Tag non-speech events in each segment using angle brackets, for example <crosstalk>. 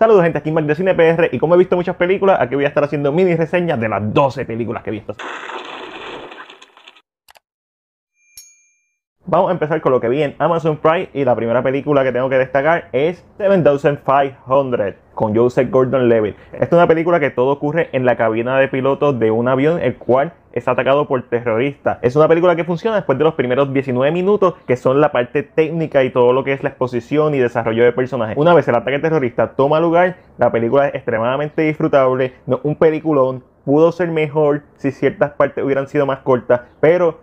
Saludos gente, aquí Mac de Cine PR y como he visto muchas películas, aquí voy a estar haciendo mini reseñas de las 12 películas que he visto. Vamos a empezar con lo que vi en Amazon Prime y la primera película que tengo que destacar es 7500 con Joseph Gordon-Levitt. Esta es una película que todo ocurre en la cabina de piloto de un avión el cual es atacado por terroristas. Es una película que funciona después de los primeros 19 minutos que son la parte técnica y todo lo que es la exposición y desarrollo de personajes. Una vez el ataque terrorista toma lugar, la película es extremadamente disfrutable, no un peliculón, pudo ser mejor si ciertas partes hubieran sido más cortas, pero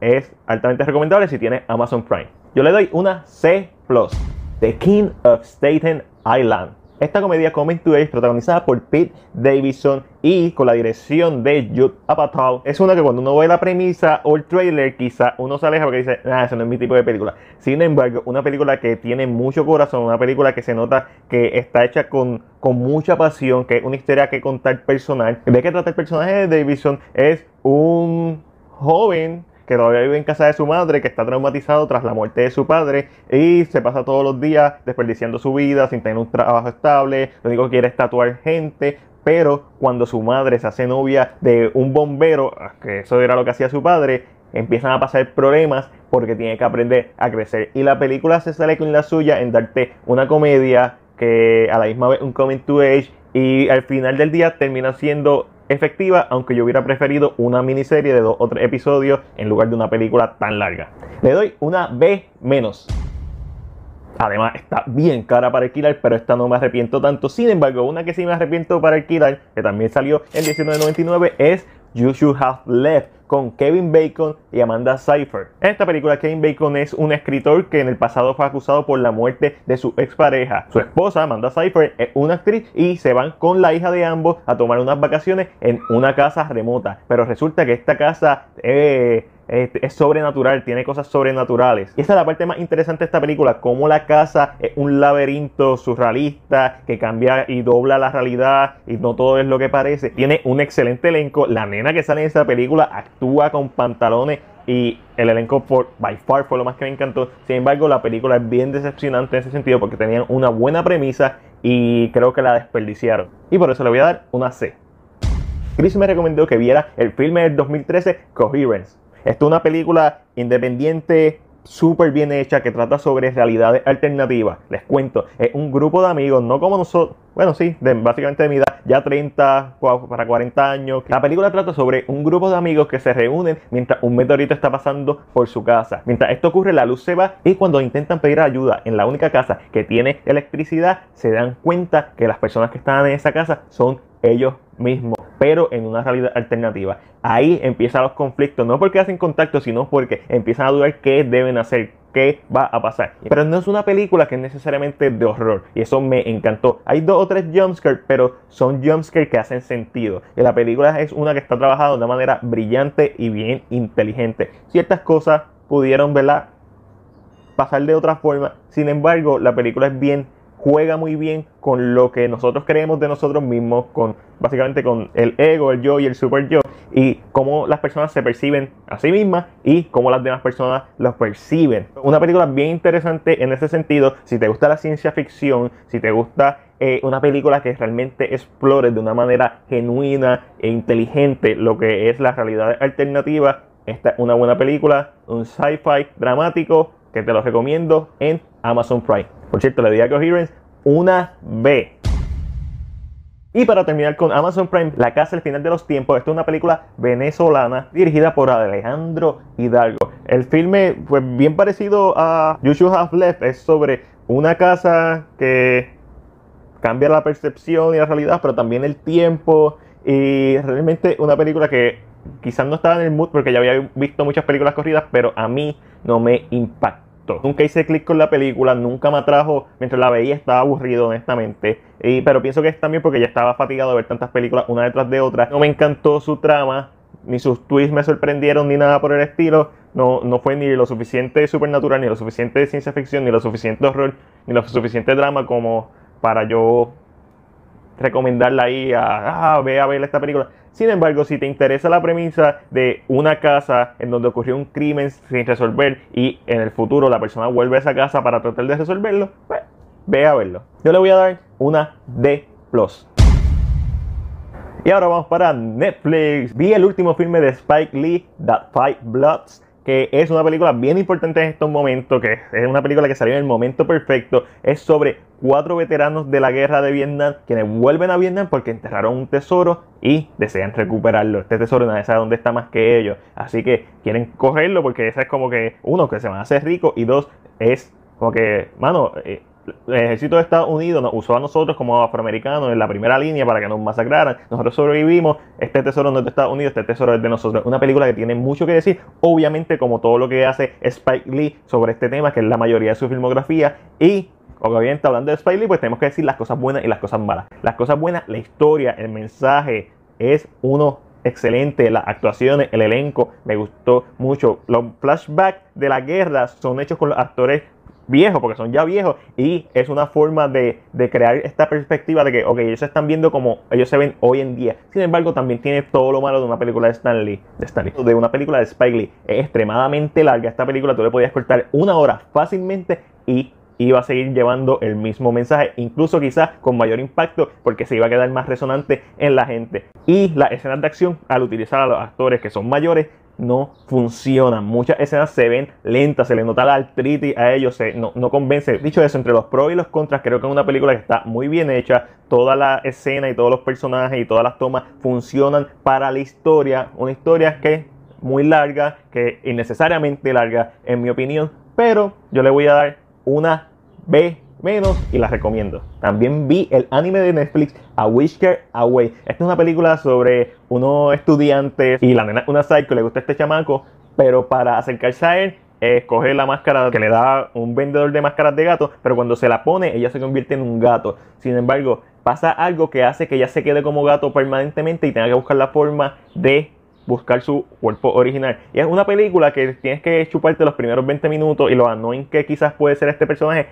es altamente recomendable si tiene Amazon Prime. Yo le doy una C+, The King of Staten Island. Esta comedia coming to protagonizada por Pete Davidson y con la dirección de Judd Apatow es una que cuando uno ve la premisa o el trailer quizá uno se aleja porque dice, ah, eso no es mi tipo de película. Sin embargo, una película que tiene mucho corazón, una película que se nota que está hecha con, con mucha pasión, que es una historia que contar personal. ¿De qué trata el personaje de Davidson? Es un joven que todavía vive en casa de su madre, que está traumatizado tras la muerte de su padre y se pasa todos los días desperdiciando su vida sin tener un trabajo estable, lo único que quiere es tatuar gente, pero cuando su madre se hace novia de un bombero, que eso era lo que hacía su padre, empiezan a pasar problemas porque tiene que aprender a crecer. Y la película se sale con la suya en darte una comedia que a la misma vez un coming to age y al final del día termina siendo efectiva, aunque yo hubiera preferido una miniserie de dos o tres episodios en lugar de una película tan larga. Le doy una B menos. Además, está bien cara para alquilar, pero esta no me arrepiento tanto. Sin embargo, una que sí me arrepiento para alquilar, que también salió en 1999, es You Should Have Left con Kevin Bacon y Amanda Seyfried. En esta película, Kevin Bacon es un escritor que en el pasado fue acusado por la muerte de su expareja. Su esposa, Amanda Seyfried, es una actriz y se van con la hija de ambos a tomar unas vacaciones en una casa remota. Pero resulta que esta casa... Eh, es, sobrenatural, tiene cosas sobrenaturales. Y esta es la parte más interesante de esta película, cómo la casa es un laberinto surrealista que cambia y dobla la realidad y no todo es lo que parece. Tiene un excelente elenco, la nena que sale en esta película actúa con pantalones y el elenco por by far fue lo más que me encantó. Sin embargo, la película es bien decepcionante en ese sentido porque tenían una buena premisa y creo que la desperdiciaron. Y por eso le voy a dar una C. Chris me recomendó que viera el filme del 2013 Coherence. Esto es una película independiente súper bien hecha que trata sobre realidades alternativas. Les cuento, es un grupo de amigos, no como nosotros, bueno, sí, básicamente de mi edad, ya 30 para 40 años. La película trata sobre un grupo de amigos que se reúnen mientras un meteorito está pasando por su casa. Mientras esto ocurre, la luz se va y cuando intentan pedir ayuda en la única casa que tiene electricidad, se dan cuenta que las personas que están en esa casa son ellos mismos pero en una realidad alternativa. Ahí empiezan los conflictos, no porque hacen contacto, sino porque empiezan a dudar qué deben hacer, qué va a pasar. Pero no es una película que es necesariamente de horror, y eso me encantó. Hay dos o tres jumpscares, pero son jumpscares que hacen sentido. Y la película es una que está trabajada de una manera brillante y bien inteligente. Ciertas cosas pudieron, ¿verdad? Pasar de otra forma. Sin embargo, la película es bien juega muy bien con lo que nosotros creemos de nosotros mismos, con básicamente con el ego, el yo y el super yo, y cómo las personas se perciben a sí mismas y cómo las demás personas los perciben. Una película bien interesante en ese sentido, si te gusta la ciencia ficción, si te gusta eh, una película que realmente explore de una manera genuina e inteligente lo que es la realidad alternativa, esta es una buena película, un sci-fi dramático que te lo recomiendo en Amazon Prime. Por cierto, le di a Coherence una B. Y para terminar con Amazon Prime, La Casa al Final de los Tiempos. Esta es una película venezolana dirigida por Alejandro Hidalgo. El filme fue bien parecido a You Should Have Left. Es sobre una casa que cambia la percepción y la realidad, pero también el tiempo. Y realmente una película que quizás no estaba en el mood porque ya había visto muchas películas corridas, pero a mí no me impactó. Nunca hice clic con la película, nunca me atrajo. Mientras la veía estaba aburrido, honestamente. Y, pero pienso que es también porque ya estaba fatigado de ver tantas películas una detrás de otra. No me encantó su trama, ni sus twists me sorprendieron, ni nada por el estilo. No, no fue ni lo suficiente supernatural, ni lo suficiente de ciencia ficción, ni lo suficiente horror, ni lo suficiente drama como para yo recomendarla ahí a, ah, ve a ver esta película. Sin embargo, si te interesa la premisa de una casa en donde ocurrió un crimen sin resolver y en el futuro la persona vuelve a esa casa para tratar de resolverlo, pues ve a verlo. Yo le voy a dar una D. Y ahora vamos para Netflix. Vi el último filme de Spike Lee, That Five Bloods, que es una película bien importante en estos momentos, que es una película que salió en el momento perfecto. Es sobre cuatro veteranos de la guerra de Vietnam quienes vuelven a Vietnam porque enterraron un tesoro y desean recuperarlo. Este tesoro nadie sabe dónde está más que ellos. Así que quieren cogerlo porque esa es como que, uno, que se van a hacer ricos y dos, es como que, mano, eh, el ejército de Estados Unidos nos usó a nosotros como afroamericanos en la primera línea para que nos masacraran. Nosotros sobrevivimos. Este tesoro no es de Estados Unidos, este tesoro es de nosotros. Una película que tiene mucho que decir, obviamente, como todo lo que hace Spike Lee sobre este tema, que es la mayoría de su filmografía. Y obviamente, hablando de Spike Lee, pues tenemos que decir las cosas buenas y las cosas malas. Las cosas buenas, la historia, el mensaje es uno excelente, las actuaciones, el elenco, me gustó mucho. Los flashbacks de la guerra son hechos con los actores viejos, porque son ya viejos, y es una forma de, crear esta perspectiva de que, ok, ellos se están viendo como ellos se ven hoy en día. Sin embargo, también tiene todo lo malo de una película de Stanley, de Stanley, de una película de Spike Lee. Es extremadamente larga esta película, tú le podías cortar una hora fácilmente y iba a seguir llevando el mismo mensaje, incluso quizás con mayor impacto, porque se iba a quedar más resonante en la gente. Y las escenas de acción, al utilizar a los actores que son mayores, no funcionan. Muchas escenas se ven lentas, se le nota la artritis a ellos, se, no, no, convence. Dicho eso, entre los pros y los contras, creo que es una película que está muy bien hecha. Toda la escena y todos los personajes y todas las tomas funcionan para la historia. Una historia que es muy larga, que innecesariamente larga, en mi opinión. Pero yo le voy a dar una B menos y la recomiendo. También vi el anime de Netflix A Whisker Away. Esta es una película sobre unos estudiantes y la nena, una psycho, le gusta este chamaco, pero para acercarse a él escoge la máscara que le da un vendedor de máscaras de gato, pero cuando se la pone ella se convierte en un gato. Sin embargo, pasa algo que hace que ella se quede como gato permanentemente y tenga que buscar la forma de buscar su cuerpo original. Y es una película que tienes que chuparte los primeros 20 minutos y lo annoying que quizás puede ser este personaje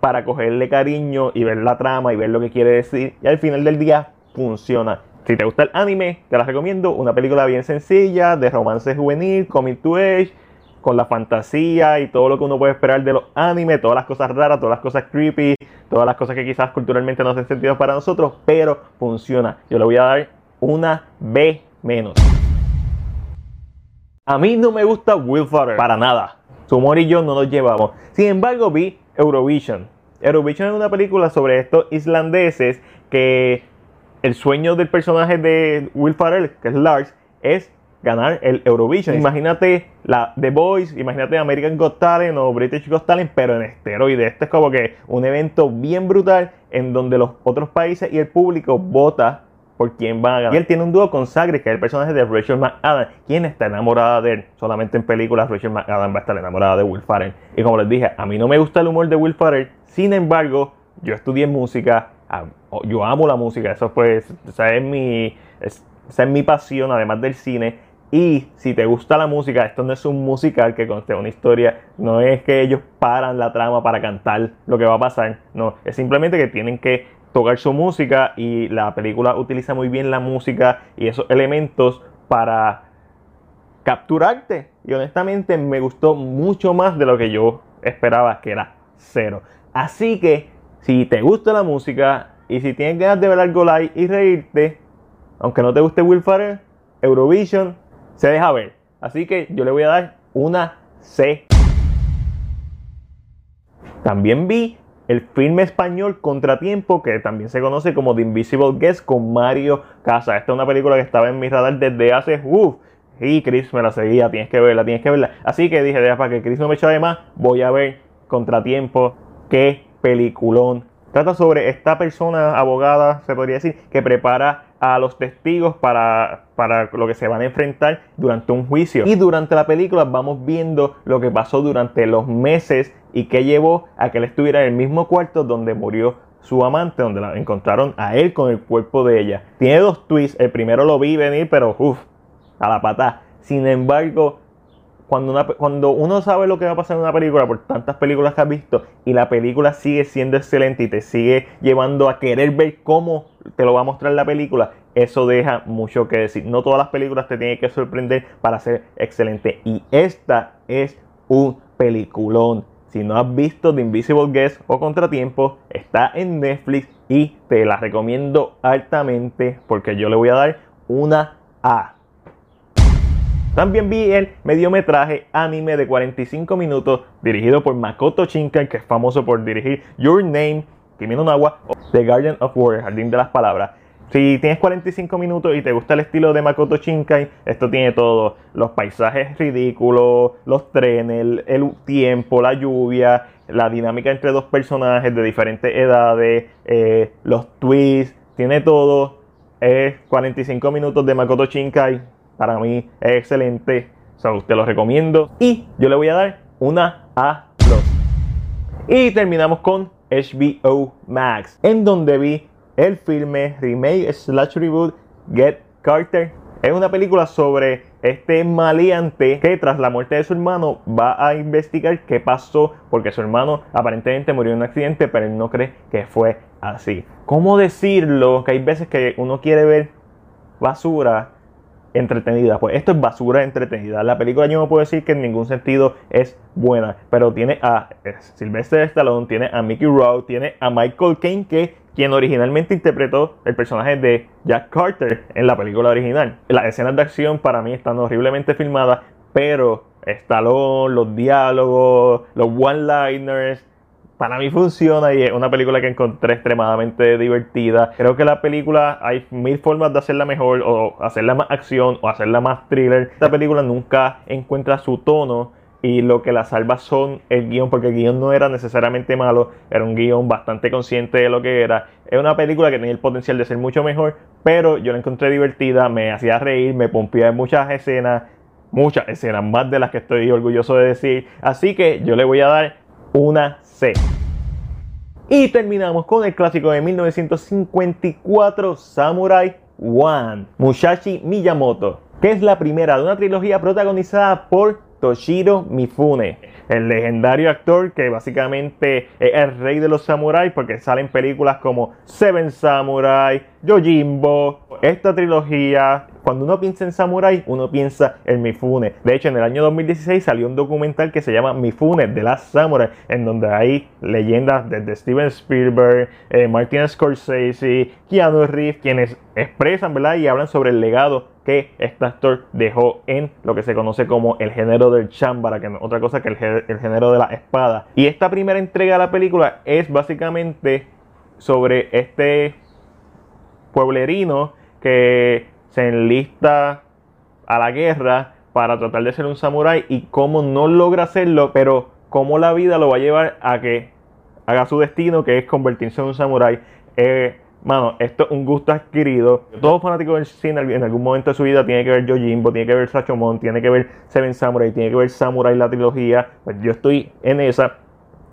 para cogerle cariño y ver la trama y ver lo que quiere decir. Y al final del día funciona. Si te gusta el anime, te la recomiendo. Una película bien sencilla, de romance juvenil, comic to age, con la fantasía y todo lo que uno puede esperar de los animes, todas las cosas raras, todas las cosas creepy, todas las cosas que quizás culturalmente no hacen sentido para nosotros, pero funciona. Yo le voy a dar una B menos. A mí no me gusta Will Ferrell para nada. Su humor y yo no nos llevamos. Sin embargo, vi Eurovision. Eurovision es una película sobre estos islandeses que el sueño del personaje de Will Ferrell, que es Lars, es ganar el Eurovision. Imagínate la The Voice, imagínate American Got Talent o British Got Talent, pero en esteroide. Este es como que un evento bien brutal en donde los otros países y el público vota por quién va a ganar. Y él tiene un dúo con Sagre, que es el personaje de Rachel McAdams, quien está enamorada de él. Solamente en películas Rachel McAdams va a estar enamorada de Will Ferrell. Y como les dije, a mí no me gusta el humor de Will Ferrell, sin embargo, yo estudié música, yo amo la música, eso pues, esa es mi, esa es mi pasión, además del cine. Y si te gusta la música, esto no es un musical que conste una historia, no es que ellos paran la trama para cantar lo que va a pasar, no, es simplemente que tienen que tocar su música y la película utiliza muy bien la música y esos elementos para capturarte. Y honestamente me gustó mucho más de lo que yo esperaba, que era cero. Así que si te gusta la música y si tienes ganas de ver algo live y reírte, aunque no te guste Will Ferrell, Eurovision se deja ver. Así que yo le voy a dar una C. También vi el filme español Contratiempo, que también se conoce como The Invisible Guest con Mario Casa. Esta es una película que estaba en mi radar desde hace uff. Y Chris me la seguía, tienes que verla, tienes que verla. Así que dije, para que Chris no me eche más, voy a ver Contratiempo. Qué peliculón. Trata sobre esta persona, abogada, se podría decir, que prepara a los testigos para, para lo que se van a enfrentar durante un juicio. Y durante la película vamos viendo lo que pasó durante los meses y que llevó a que él estuviera en el mismo cuarto donde murió su amante, donde la encontraron a él con el cuerpo de ella. Tiene dos twists, el primero lo vi venir, pero uff, a la pata. Sin embargo, cuando, cuando uno sabe lo que va a pasar en una película por tantas películas que has visto y la película sigue siendo excelente y te sigue llevando a querer ver cómo te lo va a mostrar la película, eso deja mucho que decir. No todas las películas te tienen que sorprender para ser excelente. Y esta es un peliculón. Si no has visto The Invisible Guest o Contratiempo, está en Netflix. y te la recomiendo altamente porque yo le voy a dar una A. También vi el mediometraje anime de 45 minutos dirigido por Makoto Shinkai, que es famoso por dirigir Your Name, Kimi no Nawa, The Garden of War, Jardín de las Palabras. Si tienes 45 minutos y te gusta el estilo de Makoto Shinkai, esto tiene todo. Los paisajes ridículos, los trenes, el, tiempo, la lluvia, la dinámica entre dos personajes de diferentes edades, eh, los twists, tiene todo. Es 45 minutos de Makoto Shinkai. Para mí es excelente. O sea, te lo recomiendo. Y yo le voy a dar una A+. Y terminamos con HBO Max, en donde vi el filme remake slash reboot Get Carter. Es una película sobre este maleante que tras la muerte de su hermano va a investigar qué pasó porque su hermano aparentemente murió en un accidente pero él no cree que fue así. ¿Cómo decirlo? Que hay veces que uno quiere ver basura entretenida. Pues esto es basura entretenida. La película yo no puedo decir que en ningún sentido es buena, pero tiene a Sylvester Stallone, tiene a Mickey Rourke, tiene a Michael Caine que quien originalmente interpretó el personaje de Jack Carter en la película original. Las escenas de acción para mí están horriblemente filmadas, pero Stallone, los diálogos, los one-liners, para mí funciona y es una película que encontré extremadamente divertida. Creo que la película hay mil formas de hacerla mejor o hacerla más acción o hacerla más thriller. Esta película nunca encuentra su tono y lo que la salva son el guion, porque el guion no era necesariamente malo, era un guion bastante consciente de lo que era. Es una película que tenía el potencial de ser mucho mejor, pero yo la encontré divertida, me hacía reír, me pompía en muchas escenas, muchas escenas, más de las que estoy orgulloso de decir. Así que yo le voy a dar una C. Y terminamos con el clásico de 1954, Samurai One, Musashi Miyamoto, que es la primera de una trilogía protagonizada por Toshiro Mifune, el legendario actor que básicamente es el rey de los samuráis porque salen películas como Seven Samurai, Yojimbo. Esta trilogía, cuando uno piensa en samurai, uno piensa en Mifune. De hecho, en el año 2016 salió un documental que se llama Mifune de las Samurai, en donde hay leyendas desde Steven Spielberg, eh, Martin Scorsese, Keanu Reeves, quienes expresan ¿verdad? y hablan sobre el legado que este actor dejó en lo que se conoce como el género del chambara, que no es otra cosa que el, el género de la espada. Y esta primera entrega de la película es básicamente sobre este pueblerino que se enlista a la guerra para tratar de ser un samurái y cómo no logra hacerlo, pero cómo la vida lo va a llevar a que haga su destino, que es convertirse en un samurái. Eh, Mano, esto es un gusto adquirido. Todo fanático del cine en algún momento de su vida tiene que ver Yojimbo, tiene que ver Sachomon, tiene que ver Seven Samurai, tiene que ver Samurai la trilogía. Pues yo estoy en esa.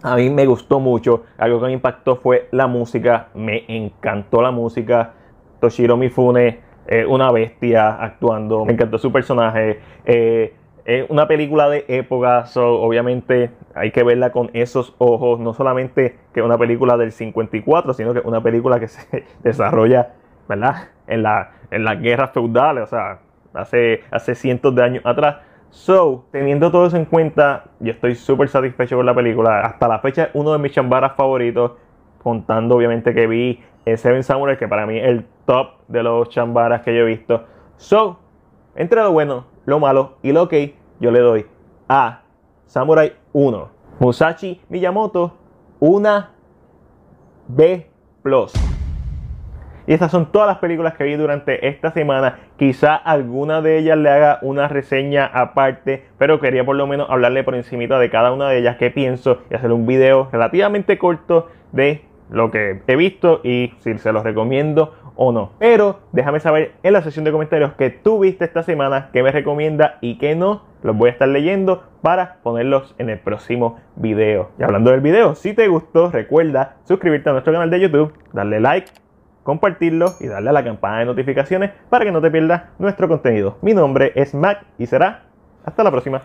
A mí me gustó mucho. Algo que me impactó fue la música. Me encantó la música. Toshiro Mifune, es una bestia actuando. Me encantó su personaje. Eh, es una película de época, obviamente hay que verla con esos ojos, no solamente que es una película del 54, sino que es una película que <laughs> se desarrolla, ¿verdad? En, la, en las guerras feudales, o sea, hace, hace cientos de años atrás. So, teniendo todo eso en cuenta, yo estoy súper satisfecho con la película. Hasta la fecha uno de mis chambaras favoritos, contando obviamente que vi Seven Samurai, que para mí es el top de los chambaras que yo he visto. So, entre lo bueno, lo malo y lo que yo le doy a Samurai 1. Musashi Miyamoto, una B. Y estas son todas las películas que vi durante esta semana. Quizá alguna de ellas le haga una reseña aparte, pero quería por lo menos hablarle por encima de cada una de ellas qué pienso y hacer un video relativamente corto de lo que he visto y si se los recomiendo o no. Pero déjame saber en la sección de comentarios que tú viste esta semana, que me recomienda y que no. Los voy a estar leyendo para ponerlos en el próximo video. Y hablando del video, si te gustó, recuerda suscribirte a nuestro canal de YouTube, darle like, compartirlo y darle a la campana de notificaciones para que no te pierdas nuestro contenido. Mi nombre es Mac y será hasta la próxima.